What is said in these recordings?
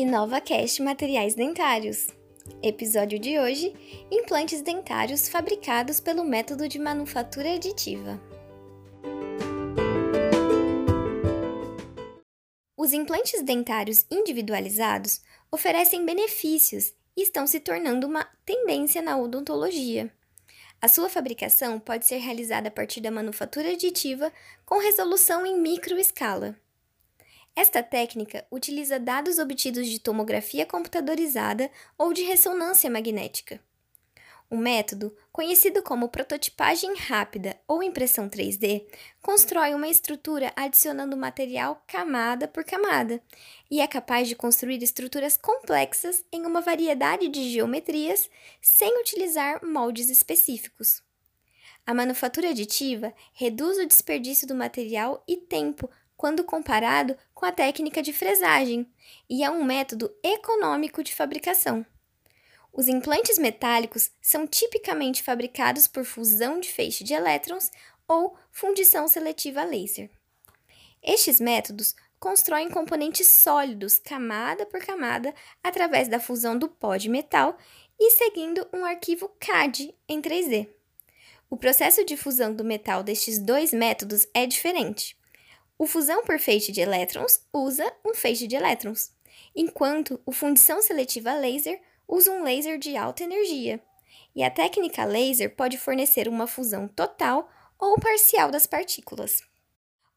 InovaCast Materiais Dentários. Episódio de hoje: implantes dentários fabricados pelo método de manufatura aditiva. Os implantes dentários individualizados oferecem benefícios e estão se tornando uma tendência na odontologia. A sua fabricação pode ser realizada a partir da manufatura aditiva com resolução em microescala. Esta técnica utiliza dados obtidos de tomografia computadorizada ou de ressonância magnética. O método, conhecido como prototipagem rápida ou impressão 3D, constrói uma estrutura adicionando material camada por camada e é capaz de construir estruturas complexas em uma variedade de geometrias sem utilizar moldes específicos. A manufatura aditiva reduz o desperdício do material e tempo quando comparado com a técnica de fresagem, e é um método econômico de fabricação. Os implantes metálicos são tipicamente fabricados por fusão de feixe de elétrons ou fundição seletiva a laser. Estes métodos constroem componentes sólidos camada por camada através da fusão do pó de metal e seguindo um arquivo CAD em 3D. O processo de fusão do metal destes dois métodos é diferente. O fusão por feixe de elétrons usa um feixe de elétrons, enquanto o fundição seletiva laser usa um laser de alta energia. E a técnica laser pode fornecer uma fusão total ou parcial das partículas.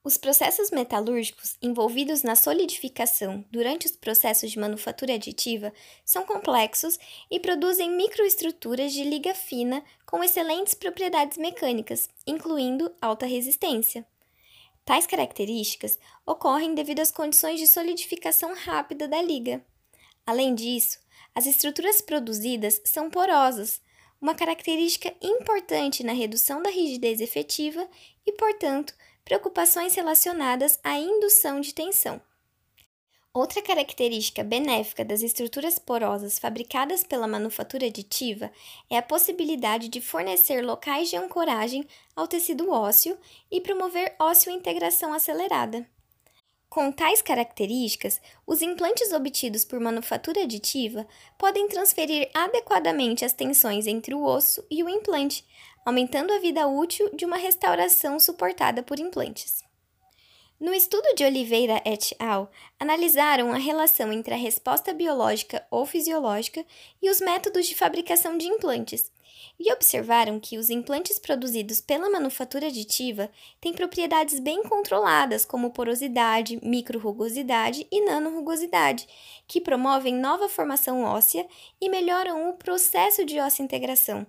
Os processos metalúrgicos envolvidos na solidificação durante os processos de manufatura aditiva são complexos e produzem microestruturas de liga fina com excelentes propriedades mecânicas, incluindo alta resistência. Tais características ocorrem devido às condições de solidificação rápida da liga. Além disso, as estruturas produzidas são porosas, uma característica importante na redução da rigidez efetiva e, portanto, preocupações relacionadas à indução de tensão. Outra característica benéfica das estruturas porosas fabricadas pela manufatura aditiva é a possibilidade de fornecer locais de ancoragem ao tecido ósseo e promover ósseo-integração acelerada. Com tais características, os implantes obtidos por manufatura aditiva podem transferir adequadamente as tensões entre o osso e o implante, aumentando a vida útil de uma restauração suportada por implantes. No estudo de Oliveira et al., analisaram a relação entre a resposta biológica ou fisiológica e os métodos de fabricação de implantes, e observaram que os implantes produzidos pela manufatura aditiva têm propriedades bem controladas, como porosidade, microrugosidade e nanorrugosidade, que promovem nova formação óssea e melhoram o processo de integração.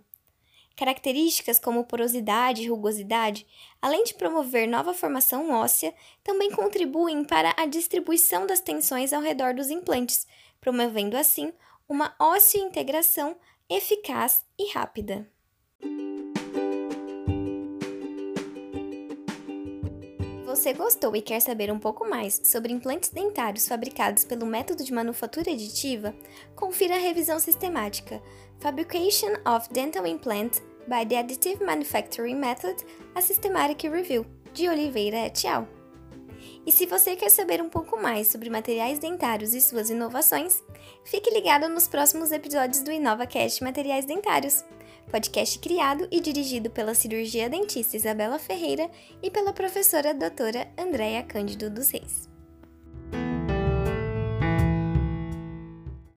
Características como porosidade e rugosidade, além de promover nova formação óssea, também contribuem para a distribuição das tensões ao redor dos implantes, promovendo assim uma óssea integração eficaz e rápida. Você gostou e quer saber um pouco mais sobre implantes dentários fabricados pelo método de manufatura aditiva? Confira a revisão sistemática Fabrication of Dental Implant by the Additive Manufacturing Method, a Systematic Review, de Oliveira et al. E se você quer saber um pouco mais sobre materiais dentários e suas inovações, fique ligado nos próximos episódios do InovaCast Materiais Dentários, podcast criado e dirigido pela cirurgia dentista Isabela Ferreira e pela professora doutora Andréa Cândido dos Reis.